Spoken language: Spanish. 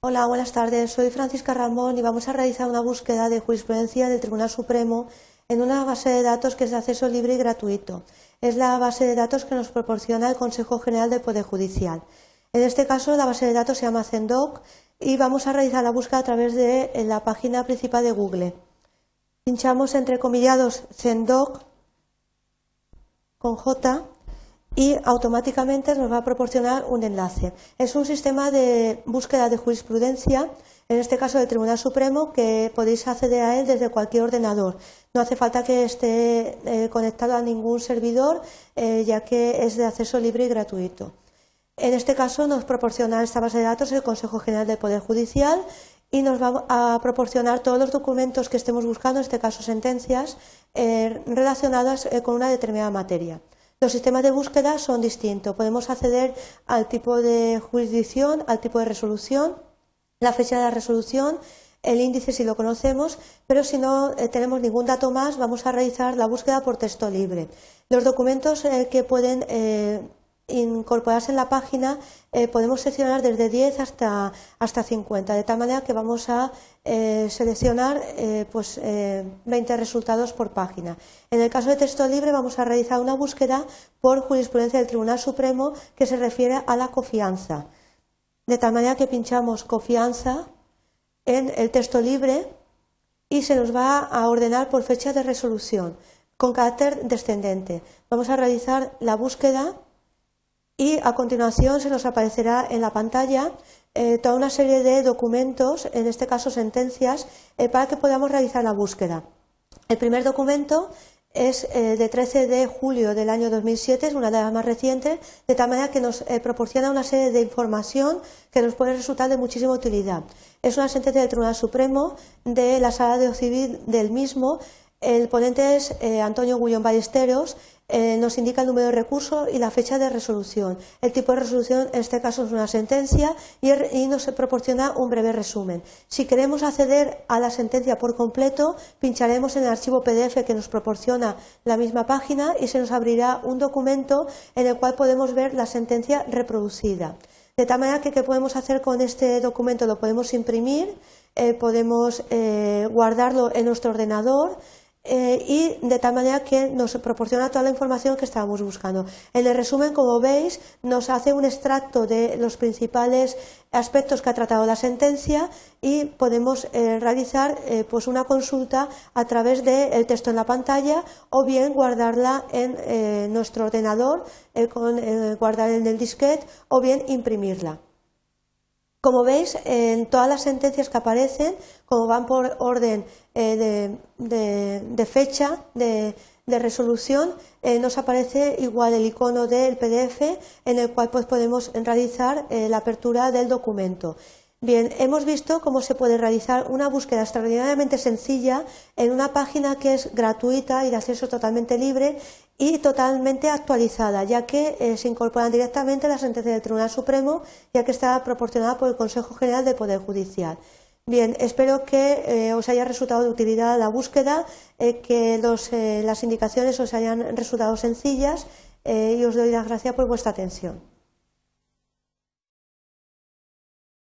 Hola, buenas tardes. Soy Francisca Ramón y vamos a realizar una búsqueda de jurisprudencia del Tribunal Supremo en una base de datos que es de acceso libre y gratuito. Es la base de datos que nos proporciona el Consejo General del Poder Judicial. En este caso, la base de datos se llama Zendoc y vamos a realizar la búsqueda a través de la página principal de Google. Pinchamos entre comillados Zendoc con J y automáticamente nos va a proporcionar un enlace. Es un sistema de búsqueda de jurisprudencia, en este caso del Tribunal Supremo, que podéis acceder a él desde cualquier ordenador. No hace falta que esté eh, conectado a ningún servidor, eh, ya que es de acceso libre y gratuito. En este caso nos proporciona esta base de datos el Consejo General del Poder Judicial y nos va a proporcionar todos los documentos que estemos buscando, en este caso sentencias, eh, relacionadas con una determinada materia. Los sistemas de búsqueda son distintos. Podemos acceder al tipo de jurisdicción, al tipo de resolución, la fecha de la resolución, el índice si lo conocemos, pero si no eh, tenemos ningún dato más, vamos a realizar la búsqueda por texto libre. Los documentos eh, que pueden eh, incorporarse en la página eh, podemos seleccionar desde 10 hasta, hasta 50, de tal manera que vamos a eh, seleccionar eh, pues, 20 resultados por página. En el caso de texto libre vamos a realizar una búsqueda por jurisprudencia del Tribunal Supremo que se refiere a la confianza, de tal manera que pinchamos confianza en el texto libre y se nos va a ordenar por fecha de resolución con carácter descendente. Vamos a realizar la búsqueda y a continuación se nos aparecerá en la pantalla eh, toda una serie de documentos, en este caso sentencias, eh, para que podamos realizar la búsqueda. El primer documento es eh, de 13 de julio del año 2007, es una de las más recientes, de tal manera que nos proporciona una serie de información que nos puede resultar de muchísima utilidad. Es una sentencia del Tribunal Supremo de la Sala de Civil del mismo. El ponente es Antonio Gullón Ballesteros eh, nos indica el número de recurso y la fecha de resolución. El tipo de resolución, en este caso, es una sentencia y, nos proporciona un breve resumen. Si queremos acceder a la sentencia por completo, pincharemos en el archivo PDF que nos proporciona la misma página y se nos abrirá un documento en el cual podemos ver la sentencia reproducida. De tal manera que, ¿qué podemos hacer con este documento? Lo podemos imprimir, eh, podemos eh, guardarlo en nuestro ordenador eh, y de tal manera que nos proporciona toda la información que estábamos buscando. En el resumen, como veis, nos hace un extracto de los principales aspectos que ha tratado la sentencia y podemos eh, realizar eh, pues una consulta a través del texto en la pantalla o bien guardarla en nuestro ordenador, con, en el disquete o bien imprimirla. Como veis, en todas las sentencias que aparecen, como van por orden eh, de, fecha, de, resolución, eh, nos aparece igual el icono del PDF en el cual pues, podemos realizar eh, la apertura del documento. Bien, hemos visto cómo se puede realizar una búsqueda extraordinariamente sencilla en una página que es gratuita y de acceso totalmente libre y totalmente actualizada, ya que eh, se incorporan directamente las sentencias del Tribunal Supremo, ya que está proporcionada por el Consejo General del Poder Judicial. Bien, espero que eh, os haya resultado de utilidad la búsqueda, eh, que las indicaciones os hayan resultado sencillas y os doy las gracias por vuestra atención.